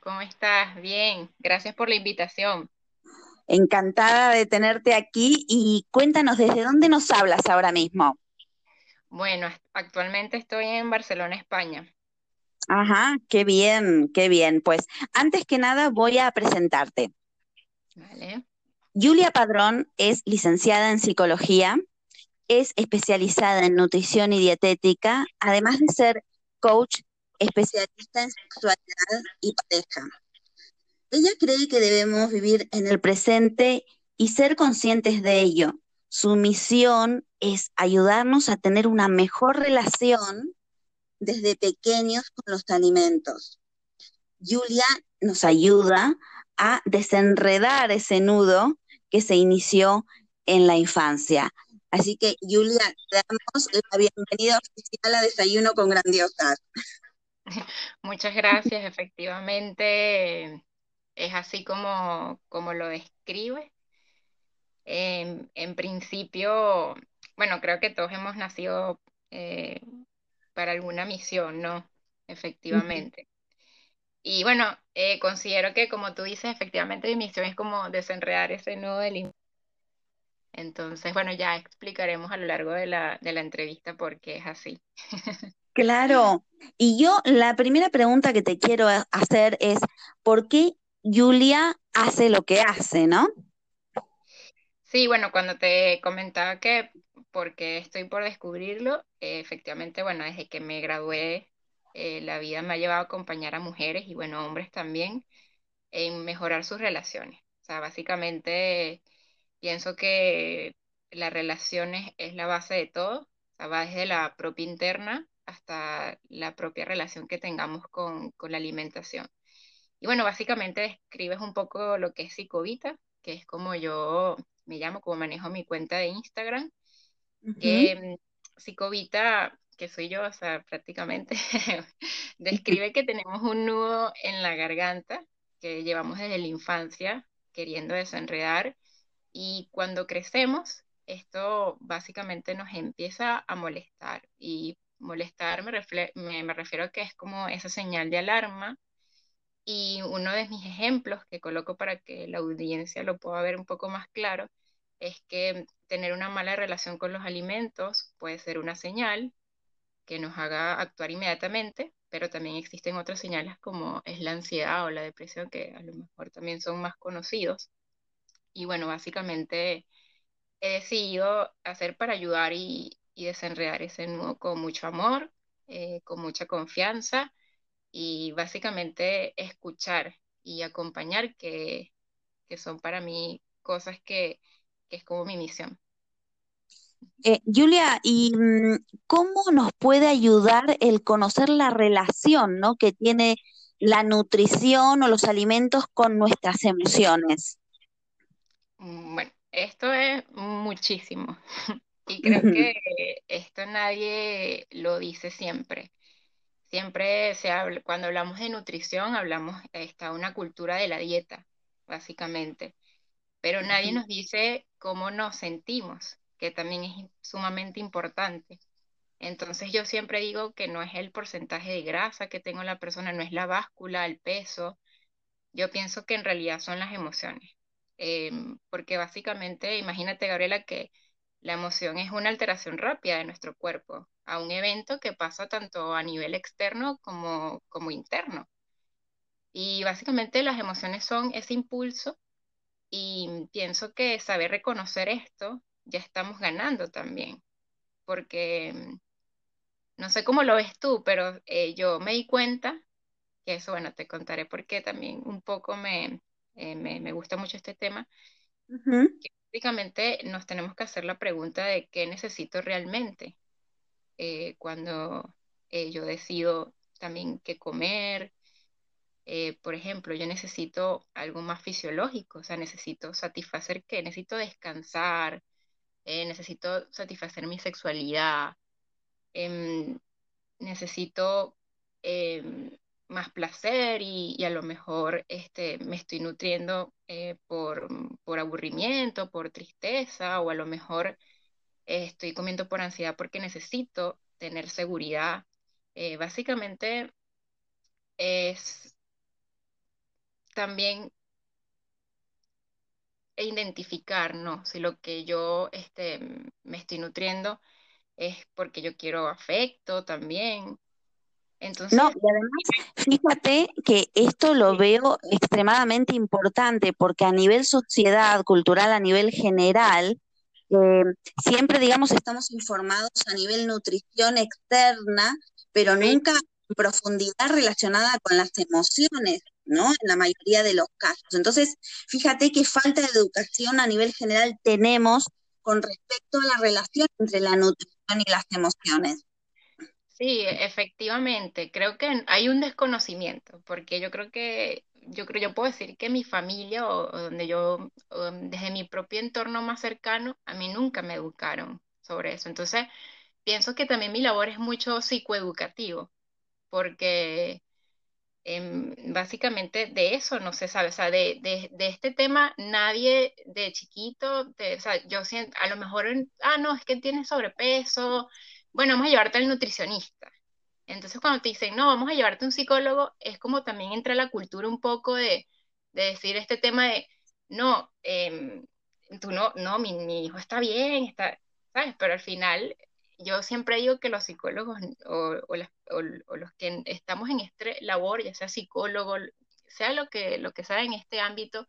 ¿cómo estás? Bien, gracias por la invitación. Encantada de tenerte aquí y cuéntanos desde dónde nos hablas ahora mismo. Bueno, actualmente estoy en Barcelona, España. Ajá, qué bien, qué bien. Pues antes que nada voy a presentarte. Vale. Julia Padrón es licenciada en psicología, es especializada en nutrición y dietética, además de ser coach especialista en sexualidad y pareja. Ella cree que debemos vivir en el presente y ser conscientes de ello. Su misión es ayudarnos a tener una mejor relación desde pequeños con los alimentos. Julia nos ayuda a desenredar ese nudo que se inició en la infancia. Así que, Julia, te damos la bienvenida oficial a Desayuno con Grandiosas. Muchas gracias, efectivamente es así como, como lo describe. En, principio, bueno, creo que todos hemos nacido eh, para alguna misión, ¿no? Efectivamente. Y bueno, eh, considero que como tú dices, efectivamente mi misión es como desenredar ese nudo del... Entonces, bueno, ya explicaremos a lo largo de la, de la entrevista por qué es así. Claro. Y yo la primera pregunta que te quiero hacer es, ¿por qué Julia hace lo que hace, no? Sí, bueno, cuando te comentaba que porque estoy por descubrirlo, efectivamente, bueno, desde que me gradué eh, la vida me ha llevado a acompañar a mujeres y bueno, hombres también en mejorar sus relaciones. O sea, básicamente pienso que las relaciones es la base de todo, o sea, va desde la propia interna hasta la propia relación que tengamos con, con la alimentación. Y bueno, básicamente describes un poco lo que es Psicovita, que es como yo me llamo, como manejo mi cuenta de Instagram, que mm, Psicovita, que soy yo, o sea, prácticamente, describe que tenemos un nudo en la garganta que llevamos desde la infancia queriendo desenredar y cuando crecemos, esto básicamente nos empieza a molestar y molestar me, me refiero a que es como esa señal de alarma y uno de mis ejemplos que coloco para que la audiencia lo pueda ver un poco más claro es que tener una mala relación con los alimentos puede ser una señal que nos haga actuar inmediatamente, pero también existen otras señales como es la ansiedad o la depresión, que a lo mejor también son más conocidos. Y bueno, básicamente he decidido hacer para ayudar y, desenredar ese nudo con mucho amor, eh, con mucha confianza y básicamente escuchar y acompañar, que, son para mí cosas que, es como mi misión. Eh, Julia, ¿y mm, cómo nos puede ayudar el conocer la relación ¿no? que tiene la nutrición o los alimentos con nuestras emociones? Mm, bueno, esto es muchísimo y creo que esto nadie lo dice siempre. Siempre se habla, cuando hablamos de nutrición, hablamos, está una cultura de la dieta, básicamente, pero nadie nos dice cómo nos sentimos, que también es sumamente importante. Entonces yo siempre digo que no es el porcentaje de grasa que tengo la persona, no es la báscula, el peso. Yo pienso que en realidad son las emociones. Em, porque básicamente, imagínate, Gabriela, que la emoción es una alteración rápida de nuestro cuerpo a un evento que pasa tanto a nivel externo como, como interno. Y básicamente las emociones son ese impulso y pienso que saber reconocer esto ya estamos ganando también, porque mm, no sé cómo lo ves tú, pero eh, yo me di cuenta, que eso, bueno, te contaré porque también un poco me, eh, me, gusta mucho este tema, básicamente nos tenemos que hacer la pregunta de qué necesito realmente eh, cuando eh, yo decido también qué comer. Eh, por ejemplo, yo necesito algo más fisiológico, o sea, necesito satisfacer qué, necesito descansar, necesito satisfacer mi sexualidad, em, necesito em, más placer y, a lo mejor este, me estoy nutriendo eh, por, por, aburrimiento, por tristeza o a lo mejor eh, estoy comiendo por ansiedad porque necesito tener seguridad. Eh, básicamente es también identificar, ¿no? Si lo que yo este, me estoy nutriendo es porque yo quiero afecto también, no, y además, fíjate que esto lo veo extremadamente importante porque a nivel sociedad, cultural, a nivel general, eh, siempre, digamos, estamos informados a nivel nutrición externa, pero nunca en profundidad relacionada con las emociones, ¿no? En la mayoría de los casos. Entonces, fíjate qué falta de educación a nivel general tenemos con respecto a la relación entre la nutrición y las emociones. Sí, efectivamente, creo que hay un desconocimiento, porque yo creo que, yo creo, yo puedo decir que mi familia o, donde yo, desde mi propio entorno más cercano, a mí nunca me educaron sobre eso. Entonces, pienso que también mi labor es mucho psicoeducativo, porque em, básicamente de eso no se sabe, o sea, de, de, este tema nadie de chiquito, o sea, yo siento, a lo mejor, ah, no, es que tiene sobrepeso bueno, vamos a llevarte al nutricionista. Entonces cuando te dicen, no, vamos a llevarte a un psicólogo, es como también entra la cultura un poco de, decir este tema de, no, em, tú no, no, mi, hijo está bien, está, ¿sabes? Pero al final yo siempre digo que los psicólogos o, los que estamos en esta labor, ya sea psicólogo, sea lo que, lo que sea en este ámbito,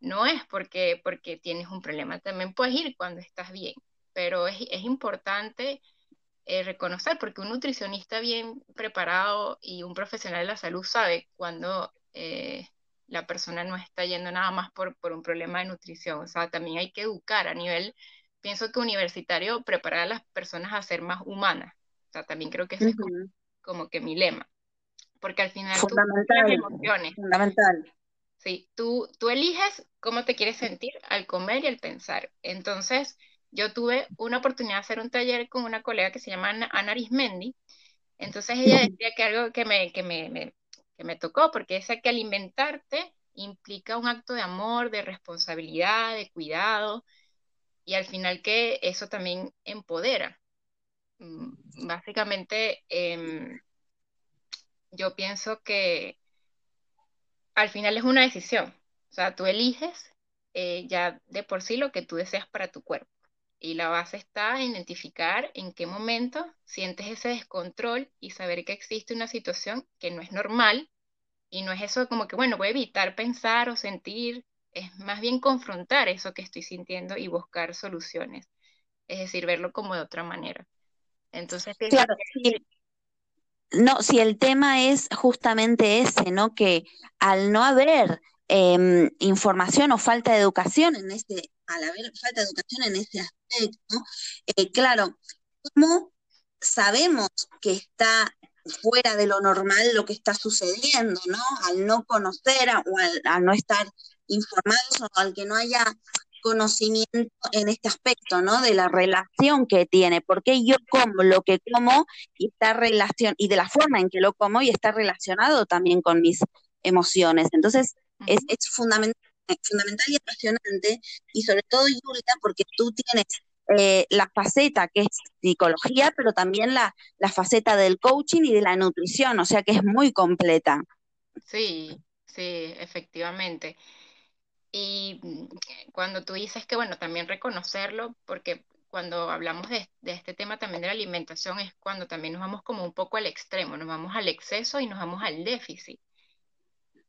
no es porque, porque tienes un problema, también puedes ir cuando estás bien, pero es, es importante eh, reconocer, porque un nutricionista bien preparado y un profesional de la salud sabe cuando eh, la persona no está yendo nada más por, por un problema de nutrición. O sea, también hay que educar a nivel, pienso que universitario, preparar a las personas a ser más humanas. O sea, también creo que ese es como, que mi lema. Porque al final fundamental, tú emociones. Fundamental. Sí, tú, tú eliges cómo te quieres sentir al comer y al pensar. Entonces, yo tuve una oportunidad de hacer un taller con una colega que se llama Ana Arismendi. Entonces ella decía que algo que me, que me, que me tocó, porque es que alimentarte implica un acto de amor, de responsabilidad, de cuidado, y al final que eso también empodera. Mm, básicamente, em, yo pienso que al final es una decisión, o sea, tú eliges eh, ya de por sí lo que tú deseas para tu cuerpo. Y la base está en identificar en qué momento sientes ese descontrol y saber que existe una situación que no es normal y no es eso como que, bueno, voy a evitar pensar o sentir, es más bien confrontar eso que estoy sintiendo y buscar soluciones. Es decir, verlo como de otra manera. Entonces, claro, No, si el tema es justamente ese, ¿no? Que al no haber em, información o falta de educación en este, al haber falta de educación en ese aspecto, eh, claro, ¿cómo sabemos que está fuera de lo normal lo que está sucediendo, ¿no? Al no conocer o al, no estar informados o al que no haya conocimiento en este aspecto, ¿no? De la relación que tiene, porque yo como lo que como y está relación y de la forma en que lo como y está relacionado también con mis emociones. Entonces, es, es fundamental fundamental y apasionante, y sobre todo, Julia, porque tú tienes eh, la faceta que es psicología, pero también la, la faceta del coaching y de la nutrición, o sea que es muy completa. Sí, sí, efectivamente. Y mm, cuando tú dices que, bueno, también reconocerlo, porque cuando hablamos de, de, este tema también de la alimentación es cuando también nos vamos como un poco al extremo, nos vamos al exceso y nos vamos al déficit.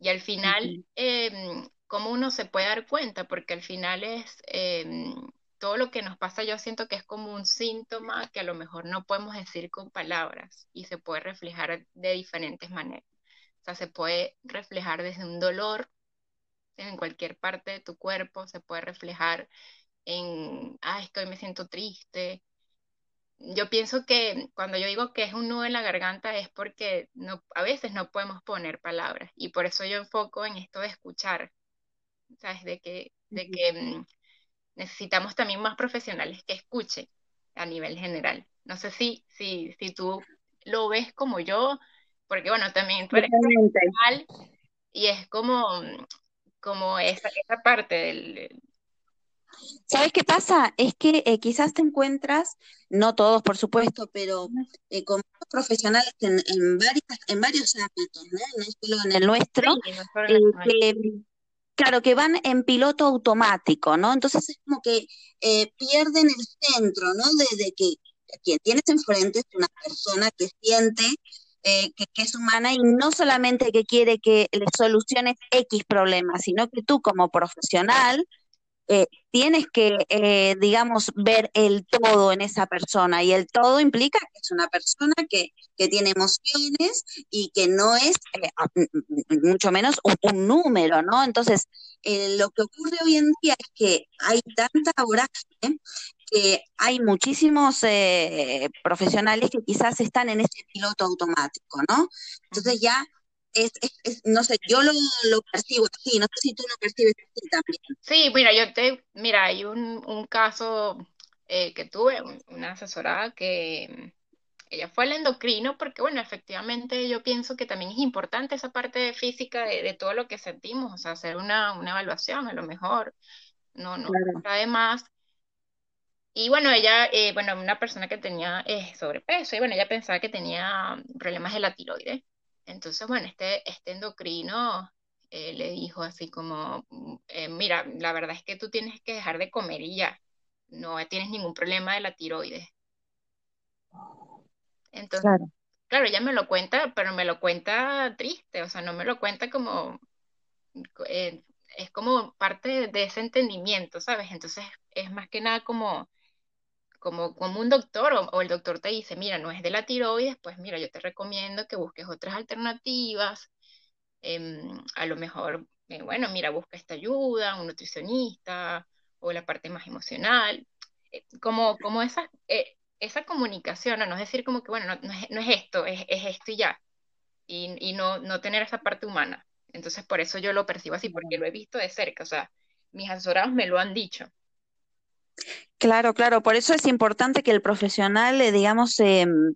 Y al final, em, cómo uno se puede dar cuenta, porque al final es em, todo lo que nos pasa, yo siento que es como un síntoma que a lo mejor no podemos decir con palabras y se puede reflejar de diferentes maneras. O sea, se puede reflejar desde un dolor en cualquier parte de tu cuerpo, se puede reflejar en, ah, estoy, me siento triste. Yo pienso que cuando yo digo que es un nudo en la garganta es porque no, a veces no podemos poner palabras y por eso yo enfoco en esto de escuchar, ¿sabes? De que, de que mm, necesitamos también más profesionales que escuchen a nivel general. No sé si, si, si tú lo ves como yo, porque bueno, también tú eres profesional y es como, mm, como esa, esa parte del, ¿Sabes qué pasa? Es que eh, quizás te encuentras, no todos por supuesto, pero eh, con profesionales en, en, varias, en varios ámbitos, ¿no? no solo en el nuestro, eh, Claro, que van en piloto automático, ¿no? Entonces es como que pierden el centro, ¿no? De, que quien tienes enfrente es una persona que siente eh, que, que, es humana y no solamente que quiere que le soluciones X problemas, sino que tú como profesional eh, tienes que, eh, digamos, ver el todo en esa persona y el todo implica que es una persona que, que tiene emociones y que no es eh, mucho menos un, número, ¿no? Entonces, lo que ocurre hoy en día es que hay tanta vorágine que hay muchísimos profesionales que quizás están en ese piloto automático, ¿no? Entonces ya es, es, no sé, yo lo, lo, percibo así, no sé si tú lo percibes así también. Sí, mira, yo te, mira, hay un, un caso eh, que tuve, una asesorada que ella fue al endocrino porque, bueno, efectivamente yo pienso que también es importante esa parte física de, de todo lo que sentimos, o sea, hacer una, una evaluación a lo mejor, no, no, claro. además. Y bueno, ella, eh, bueno, una persona que tenía eh, sobrepeso, y bueno, ella pensaba que tenía problemas de la tiroides. Entonces, bueno, este, este endocrino eh, le dijo así como, mm, eh, mira, la verdad es que tú tienes que dejar de comer y ya, no tienes ningún problema de la tiroides. Entonces, claro. claro, ella me lo cuenta, pero me lo cuenta triste, o sea, no me lo cuenta como, eh, es como parte de ese entendimiento, ¿sabes? Entonces, es más que nada como como, como un doctor o, el doctor te dice, mira, no es de la tiroides, pues mira, yo te recomiendo que busques otras alternativas. Em, a lo mejor, eh, bueno, mira, busca esta ayuda, un nutricionista o la parte más emocional. Eh, como, como esa, eh, esa comunicación, ¿no? es decir como que, bueno, no, no, es, esto, es, es, esto y ya. Y, y no, no tener esa parte humana. Entonces, por eso yo lo percibo así, porque lo he visto de cerca. O sea, mis asesorados me lo han dicho. Claro, claro, por eso es importante que el profesional, eh, digamos, em,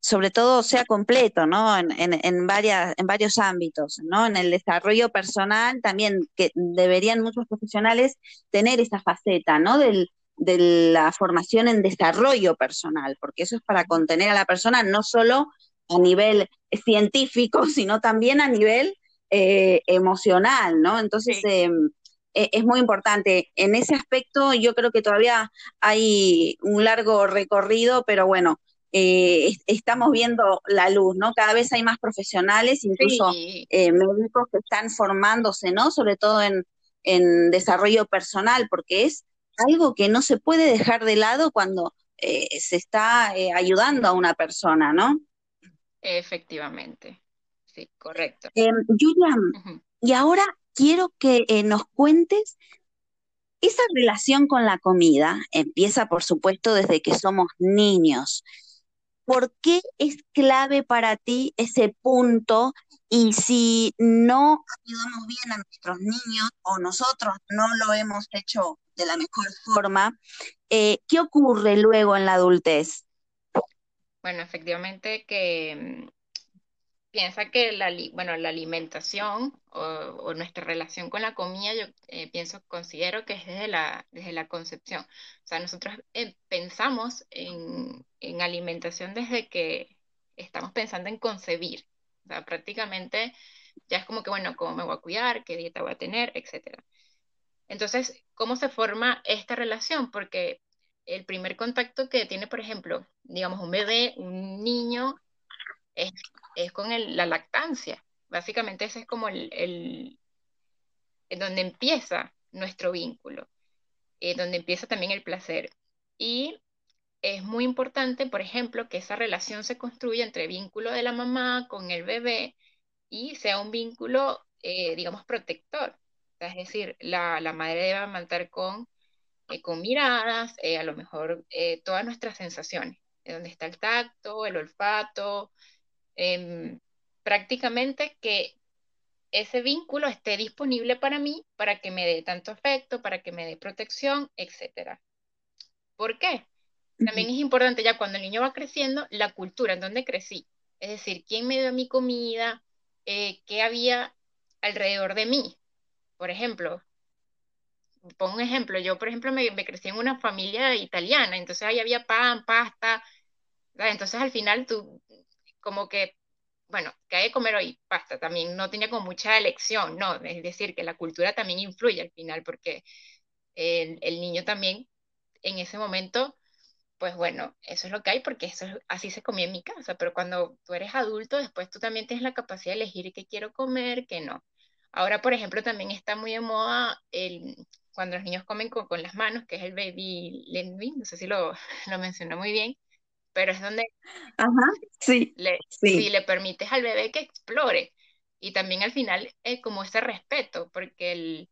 sobre todo sea completo, ¿no? En, en, varias, en varios ámbitos, ¿no? En el desarrollo personal también, que deberían muchos profesionales tener esa faceta, ¿no? Del, de la formación en desarrollo personal, porque eso es para contener a la persona no solo a nivel científico, sino también a nivel eh, emocional, ¿no? Entonces, em, eh, es muy importante. En ese aspecto yo creo que todavía hay un largo recorrido, pero bueno, eh, estamos viendo la luz, ¿no? Cada vez hay más profesionales, incluso eh, médicos que están formándose, ¿no? Sobre todo en, en, desarrollo personal, porque es algo que no se puede dejar de lado cuando se está ayudando a una persona, ¿no? Efectivamente, sí, correcto. Julia, y ahora quiero que eh, nos cuentes esa relación con la comida. Empieza, por supuesto, desde que somos niños. ¿Por qué es clave para ti ese punto? Y si no ayudamos bien a nuestros niños o nosotros no lo hemos hecho de la mejor forma, eh, ¿qué ocurre luego en la adultez? Bueno, efectivamente que piensa que la, bueno, la alimentación o, nuestra relación con la comida, yo eh, pienso, considero que es desde la, desde la concepción. O sea, nosotros eh, pensamos en, alimentación desde que estamos pensando en concebir. O sea, prácticamente ya es como que, bueno, cómo me voy a cuidar, qué dieta voy a tener, etc. Entonces, ¿cómo se forma esta relación? Porque el primer contacto que tiene, por ejemplo, digamos, un bebé, un niño, es, con la lactancia. Básicamente ese es como el, el donde empieza nuestro vínculo, eh, donde empieza también el placer. Y es muy importante, por ejemplo, que esa relación se construya entre vínculo de la mamá con el bebé y sea un vínculo, eh, digamos, protector. Es decir, la, madre debe mantener con, eh, con miradas, a lo mejor todas nuestras sensaciones, donde está el tacto, el olfato, Em, prácticamente que ese vínculo esté disponible para mí, para que me dé tanto afecto, para que me dé protección, etc. ¿Por qué? También es importante ya cuando el niño va creciendo, la cultura en donde crecí. Es decir, quién me dio mi comida, eh, qué había alrededor de mí. Por ejemplo, pongo un ejemplo, yo por ejemplo me, me crecí en una familia italiana, entonces ahí había pan, pasta, entonces al final tú como que, bueno, que hay que comer hoy pasta, también no tenía como mucha elección, no, es decir, que la cultura también influye al final, porque el, niño también en ese momento, pues bueno, eso es lo que hay, porque eso así se comía en mi casa, pero cuando tú eres adulto, después tú también tienes la capacidad de elegir qué quiero comer, qué no. Ahora, por ejemplo, también está muy de moda el, cuando los niños comen con, las manos, que es el baby led no sé si lo, lo mencionó muy bien, pero es donde sí, le, Si le permites al bebé que explore. Y también al final es como ese respeto, porque el,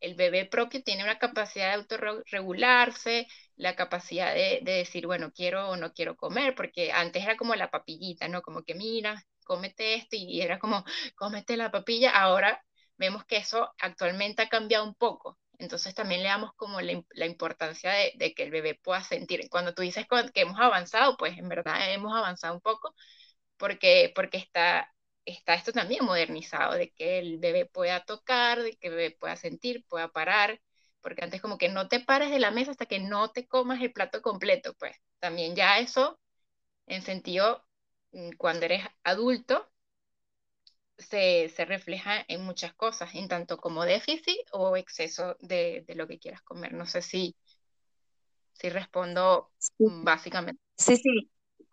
el bebé propio tiene una capacidad de autorregularse, la capacidad de, de, decir, bueno, quiero o no quiero comer, porque antes era como la papillita, ¿no? Como que mira, cómete esto y era como, cómete la papilla. Ahora vemos que eso actualmente ha cambiado un poco. Entonces también le damos como la, importancia de, que el bebé pueda sentir. Cuando tú dices que hemos avanzado, pues en verdad hemos avanzado un poco porque, porque está, está esto también modernizado, de que el bebé pueda tocar, de que el bebé pueda sentir, pueda parar, porque antes como que no te pares de la mesa hasta que no te comas el plato completo, pues también ya eso, en sentido, mm, cuando eres adulto, se, refleja en muchas cosas, en tanto como déficit o exceso de, lo que quieras comer. No sé si, si respondo básicamente. Sí, sí.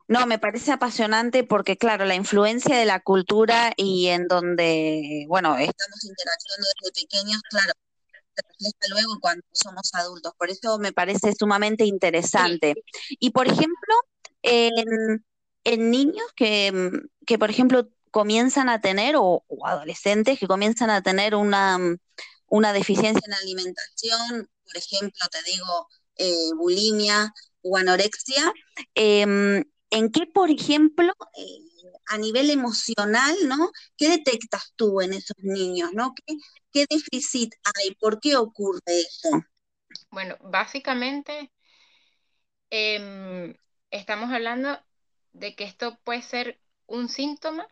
No, me parece apasionante porque, claro, la influencia de la cultura y en donde, bueno, estamos interactuando desde pequeños, claro, se refleja luego cuando somos adultos. Por eso me parece sumamente interesante. Y por ejemplo, en, niños que, que, por ejemplo, comienzan a tener, o, adolescentes que comienzan a tener una, una, deficiencia en alimentación, por ejemplo, te digo, eh, bulimia o anorexia, em, ¿en qué, por ejemplo, eh, a nivel emocional, ¿no? ¿Qué detectas tú en esos niños, ¿no? ¿Qué, qué déficit hay? ¿Por qué ocurre eso? Bueno, básicamente em, estamos hablando de que esto puede ser un síntoma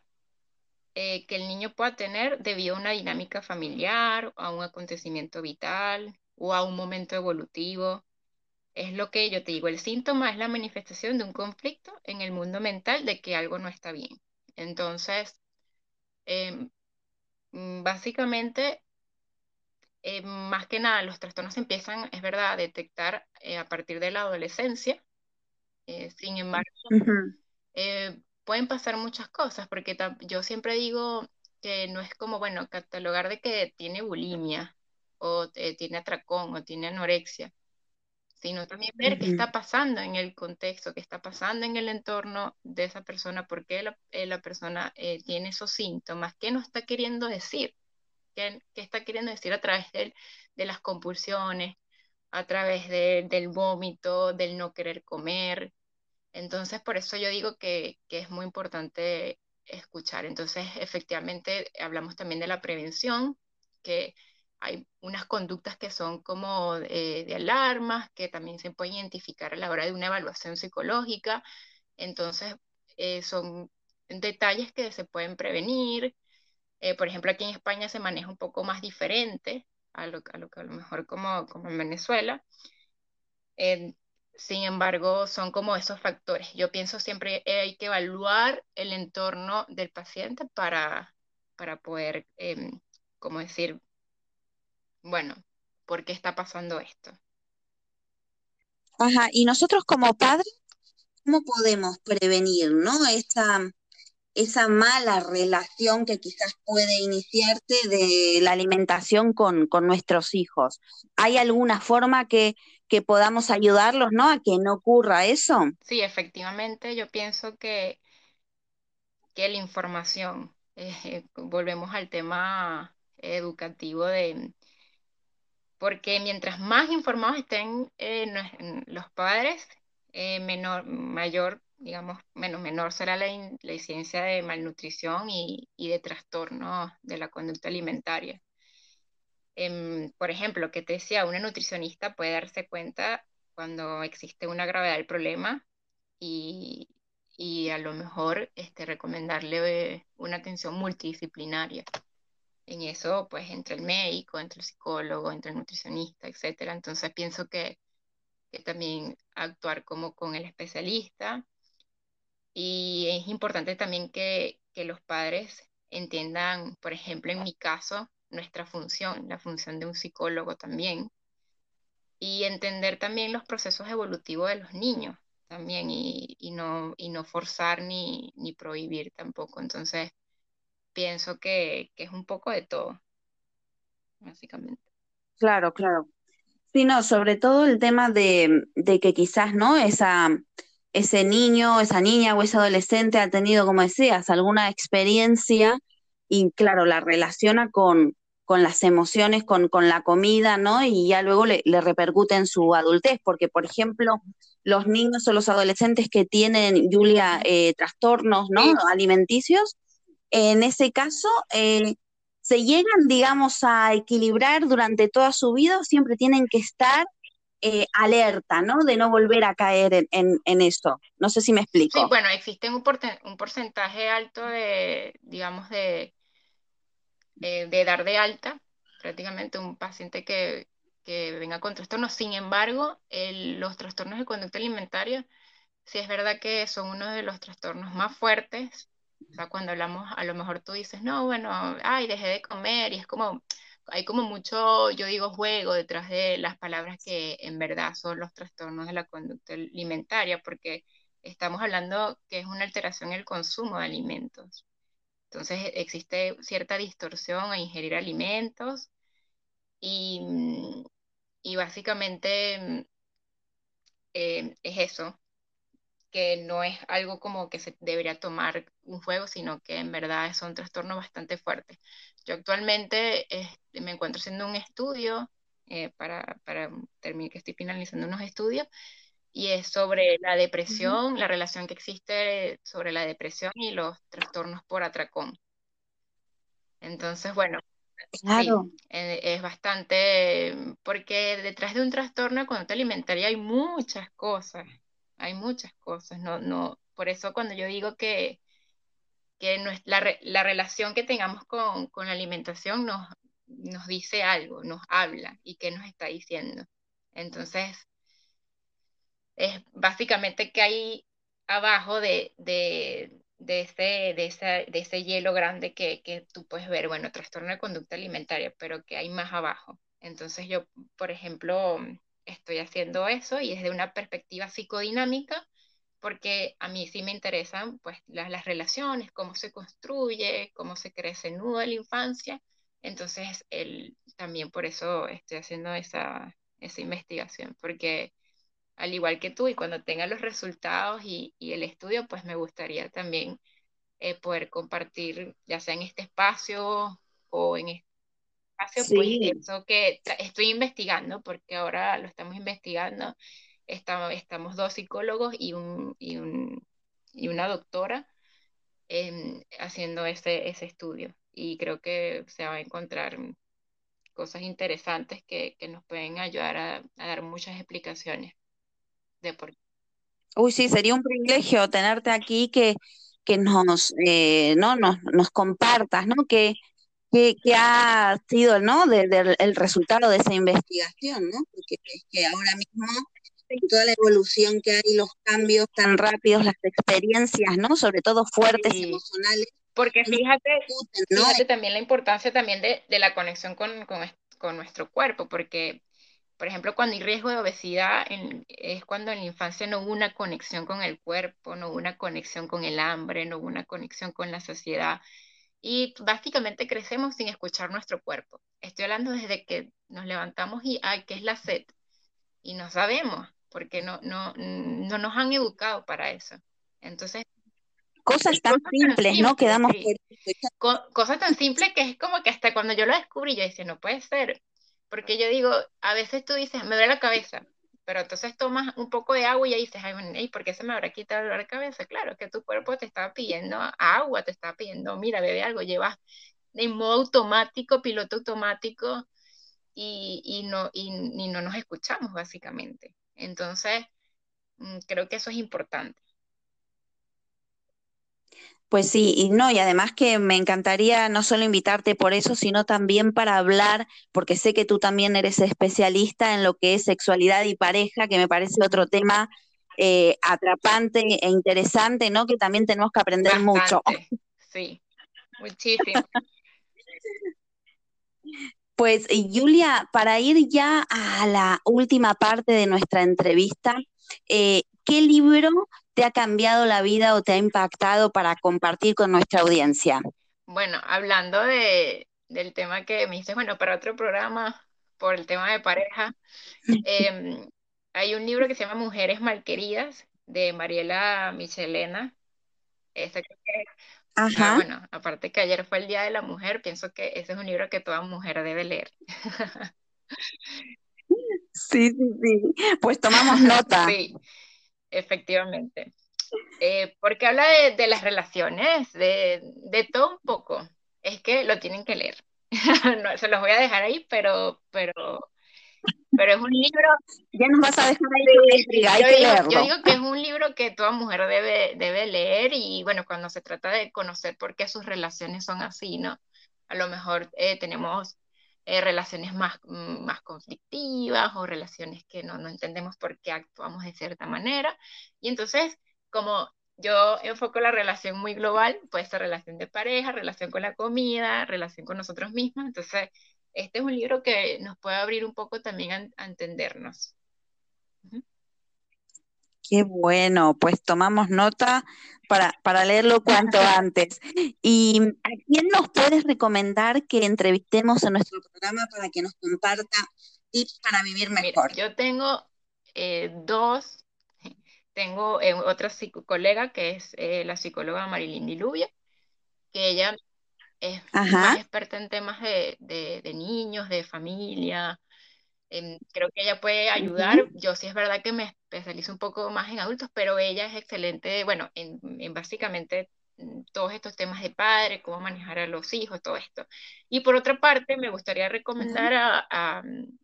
eh, que el niño pueda tener debido a una dinámica familiar, a un acontecimiento vital o a un momento evolutivo. Es lo que yo te digo, el síntoma es la manifestación de un conflicto en el mundo mental de que algo no está bien. Entonces, em, mm, básicamente, eh, más que nada, los trastornos se empiezan, es verdad, a detectar eh, a partir de la adolescencia. Eh, sin embargo, pueden pasar muchas cosas, porque yo siempre digo que no es como, bueno, catalogar de que tiene bulimia o tiene atracón o tiene anorexia sino también ver qué está pasando en el contexto, qué está pasando en el entorno de esa persona, por qué la, eh, persona eh, tiene esos síntomas, qué nos está queriendo decir, qué, está queriendo decir a través de, de las compulsiones, a través del vómito, del no querer comer. Entonces, por eso yo digo que, que es muy importante escuchar. Entonces, efectivamente, hablamos también de la prevención, que hay unas conductas que son como de, alarmas, que también se pueden identificar a la hora de una evaluación psicológica. Entonces, eh, son detalles que se pueden prevenir. Eh, por ejemplo, aquí en España se maneja un poco más diferente a lo, a lo que a lo mejor como, como en Venezuela. Sin embargo, son como esos factores. Yo pienso siempre hay que evaluar el entorno del paciente para, para poder, em, como decir, bueno, ¿por qué está pasando esto? Ajá, y nosotros como padres, ¿cómo podemos prevenir, ¿no? Esa, esa mala relación que quizás puede iniciarse de la alimentación con, nuestros hijos. ¿Hay alguna forma que, que, podamos ayudarlos, ¿no? A que no ocurra eso. Sí, efectivamente, yo pienso que, que la información, eh, volvemos al tema educativo de porque mientras más informados estén eh, los padres, eh, menor, mayor, digamos, menos menor será la, incidencia de malnutrición y, de trastorno de la conducta alimentaria. Em, por ejemplo, que te decía, una nutricionista puede darse cuenta cuando existe una gravedad del problema y, a lo mejor este, recomendarle eh, una atención multidisciplinaria en eso, pues, entre el médico, entre el psicólogo, entre el nutricionista, etcétera. Entonces pienso que, también actuar como con el especialista. Y es importante también que, los padres entiendan, por ejemplo, en mi caso, nuestra función, la función de un psicólogo también. Y entender también los procesos evolutivos de los niños también y, no, y no forzar ni, ni prohibir tampoco. Entonces, pienso que, es un poco de todo, básicamente. Claro, claro. Sí, no, sobre todo el tema de, que quizás, ¿no? Esa, ese niño, esa niña o ese adolescente ha tenido, como decías, alguna experiencia y claro, la relaciona con, con las emociones, con, con, la comida, ¿no? Y ya luego le, repercute en su adultez, porque, por ejemplo, los niños o los adolescentes que tienen, Julia, eh, trastornos, ¿no? Alimenticios, en ese caso, eh, se llegan, digamos, a equilibrar durante toda su vida, siempre tienen que estar eh, alerta, ¿no? De no volver a caer en, en, eso. No sé si me explico. Sí, bueno, existe un, un porcentaje alto de, digamos, de, eh, de dar de alta, prácticamente un paciente que, venga con trastornos. Sin embargo, los trastornos de conducta alimentaria, sí es verdad que son uno de los trastornos más fuertes o sea, cuando hablamos, a lo mejor tú dices, no, bueno, ay, dejé de comer, y es como, hay como mucho, yo digo, juego detrás de las palabras que en verdad son los trastornos de la conducta alimentaria, porque estamos hablando que es una alteración en el consumo de alimentos. Entonces existe cierta distorsión a ingerir alimentos Y, y básicamente eh, es eso, que no es algo como que se debería tomar un juego, sino que en verdad es un trastorno bastante fuerte. Yo actualmente este, me encuentro haciendo un estudio eh, para, para terminar, que estoy finalizando unos estudios, y es sobre la depresión, la relación que existe sobre la depresión y los trastornos por atracón. Entonces, bueno, Claro. eh, es bastante, porque detrás de un trastorno de conducta alimentaria hay muchas cosas, hay muchas cosas, no, no, por eso cuando yo digo que, que la, la relación que tengamos con, con la alimentación nos, nos dice algo, nos habla y qué nos está diciendo. Entonces, es básicamente que hay abajo de, de, de, ese, de, esa, de ese hielo grande que, que tú puedes ver, bueno, trastorno de conducta alimentaria, pero que hay más abajo. Entonces yo, por ejemplo, estoy haciendo eso y desde una perspectiva psicodinámica, porque a mí sí me interesan pues las, las relaciones, cómo se construye, cómo se crece en nudo de la infancia. Entonces, el, también por eso estoy haciendo esa, esa investigación, porque al igual que tú, y cuando tenga los resultados y, y el estudio, pues me gustaría también eh, poder compartir, ya sea en este espacio o en este espacio, pues eso que estoy investigando, porque ahora lo estamos investigando, estamos, estamos dos psicólogos y, un, y, un, y una doctora haciendo ese, ese estudio, y creo que se va a encontrar cosas interesantes que, que nos pueden ayudar a, a dar muchas explicaciones. Uy, sí, sería un privilegio tenerte aquí que, que nos, eh, ¿no? nos, nos compartas, ¿no? Que, que, ha sido, ¿no? el resultado de esa investigación, ¿no? Porque que ahora mismo toda la evolución que hay, los cambios tan rápidos, las experiencias, ¿no? Sobre todo fuertes, emocionales. Porque fíjate, fíjate también la importancia también de, de la conexión con, con, con, nuestro cuerpo, porque por ejemplo, cuando hay riesgo de obesidad es cuando en la infancia no hubo una conexión con el cuerpo, no hubo una conexión con el hambre, no hubo una conexión con la saciedad. Y básicamente crecemos sin escuchar nuestro cuerpo. Estoy hablando desde que nos levantamos y, ay, ¿qué es la sed? Y no sabemos, porque no, no, no nos han educado para eso. Entonces... Cosas tan simples, ¿no? Quedamos Cosas tan simples que es como que hasta cuando yo lo descubrí, yo decía, no puede ser porque yo digo, a veces tú dices, me duele la cabeza, pero entonces tomas un poco de agua y ya dices, ay, ¿por qué se me habrá quitado el dolor de cabeza? Claro, que tu cuerpo te está pidiendo agua, te está pidiendo, mira, bebe algo, llevas en modo automático, piloto automático, y, y no, y, y, no nos escuchamos, básicamente. Entonces, mm, creo que eso es importante. Pues sí, y no, y además que me encantaría no solo invitarte por eso, sino también para hablar, porque sé que tú también eres especialista en lo que es sexualidad y pareja, que me parece otro tema eh, atrapante e interesante, ¿no? Que también tenemos que aprender mucho. Sí, muchísimo. Pues Julia, para ir ya a la última parte de nuestra entrevista, eh, ¿qué libro te ha cambiado la vida o te ha impactado para compartir con nuestra audiencia? Bueno, hablando de, del tema que me dices, bueno, para otro programa, por el tema de pareja, em, hay un libro que se llama Mujeres Malqueridas de Mariela Michelena. Que, ah, Ajá. bueno, aparte que ayer fue el Día de la Mujer, pienso que ese es un libro que toda mujer debe leer. Sí, sí, sí. Pues tomamos nota. Sí, efectivamente. Eh, porque habla de, las relaciones, de, todo un poco. Es que lo tienen que leer. no, se los voy a dejar ahí, pero, pero, pero es un libro. Ya nos vas a dejar ahí. yo, digo, yo, digo, que es un libro que toda mujer debe, debe leer y bueno, cuando se trata de conocer por qué sus relaciones son así, ¿no? A lo mejor eh, tenemos eh, relaciones más, mm, más conflictivas o relaciones que no, no entendemos por qué actuamos de cierta manera. Y entonces, como yo enfoco la relación muy global, pues esta relación de pareja, relación con la comida, relación con nosotros mismos. Entonces, este es un libro que nos puede abrir un poco también a, entendernos. Qué bueno, pues tomamos nota para, para leerlo cuanto antes. ¿Y a quién nos puedes recomendar que entrevistemos en nuestro programa para que nos comparta tips para vivir mejor? yo tengo eh, dos, tengo eh, otra colega que es eh, la psicóloga Marilyn Diluvio, que ella es más experta en temas de, de niños, de familia, creo que ella puede ayudar. Yo sí es verdad que me especializo un poco más en adultos, pero ella es excelente, bueno, en, básicamente mm, todos estos temas de padre, cómo manejar a los hijos, todo esto. Y por otra parte, me gustaría recomendar a, mm,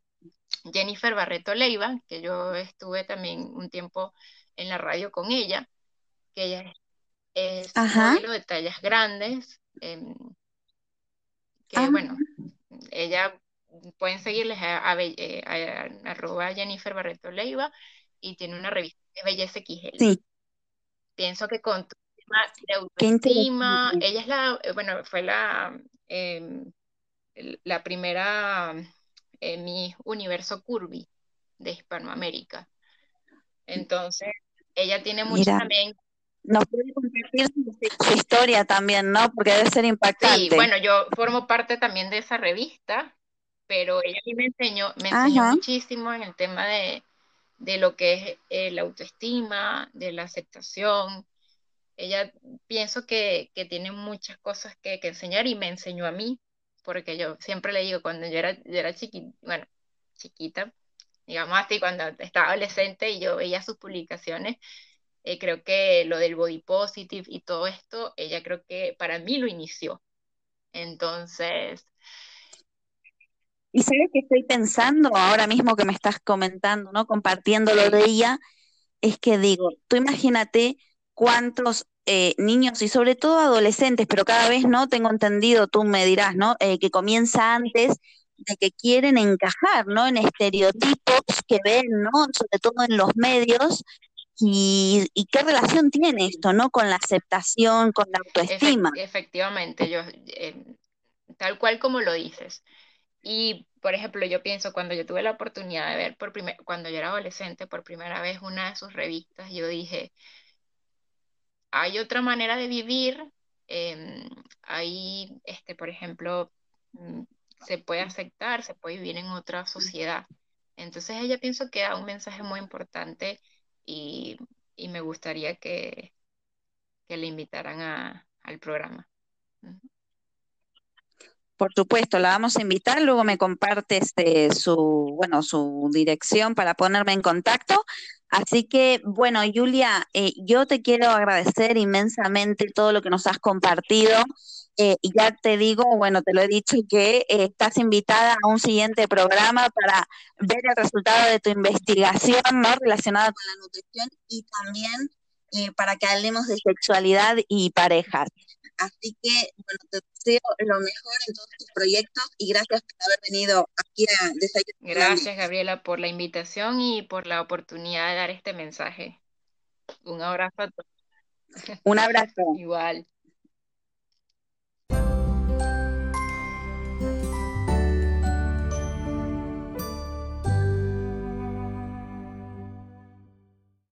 Jennifer Barreto Leiva, que yo estuve también un tiempo en la radio con ella, que ella es, modelo de tallas grandes, em, que ah. bueno, ella pueden seguirles a, eh, arroba Jennifer Barreto Leiva y tiene una revista de Belleza XL. Sí. Pienso que con tu tema de autoestima, ella es la, eh, bueno, fue la, em, la primera eh, mi universo curvy de Hispanoamérica. Entonces, ella tiene mucho también nos puede compartir su, historia también, ¿no? Porque debe ser impactante. Sí, bueno, yo formo parte también de esa revista pero ella me enseñó, me enseñó muchísimo en el tema de, lo que es eh, la autoestima, de la aceptación. Ella pienso que, tiene muchas cosas que, enseñar y me enseñó a mí, porque yo siempre le digo, cuando yo era, era chiquita, bueno, chiquita, digamos así, cuando estaba adolescente y yo veía sus publicaciones, eh, creo que lo del body positive y todo esto, ella creo que para mí lo inició. Entonces, y sabes que estoy pensando ahora mismo que me estás comentando, ¿no? Compartiendo lo de ella, es que digo, tú imagínate cuántos eh, niños y sobre todo adolescentes, pero cada vez no tengo entendido, tú me dirás, ¿no? Eh, que comienza antes de que quieren encajar, ¿no? En estereotipos que ven, ¿no? Sobre todo en los medios. Y, qué relación tiene esto, ¿no? Con la aceptación, con la autoestima. efectivamente, yo, eh, tal cual como lo dices. Y, por ejemplo, yo pienso, cuando yo tuve la oportunidad de ver, por primer, cuando yo era adolescente, por primera vez una de sus revistas, yo dije, hay otra manera de vivir, eh, ahí, este, por ejemplo, mm, se puede aceptar, se puede vivir en otra sociedad. Entonces ella pienso que da un mensaje muy importante y, me gustaría que, que le invitaran a, al programa. Por supuesto, la vamos a invitar, luego me comparte este, su, bueno, su dirección para ponerme en contacto. Así que, bueno, Julia, eh, yo te quiero agradecer inmensamente todo lo que nos has compartido. Eh, ya te digo, bueno, te lo he dicho, que eh, estás invitada a un siguiente programa para ver el resultado de tu investigación ¿no? relacionada con la nutrición y también para que hablemos de sexualidad y parejas. Así que, bueno, te deseo lo mejor en todos tus proyectos y gracias por haber venido aquí a Desayuno. Gracias, Gabriela, por la invitación y por la oportunidad de dar este mensaje. Un abrazo a todos. Un abrazo. Igual.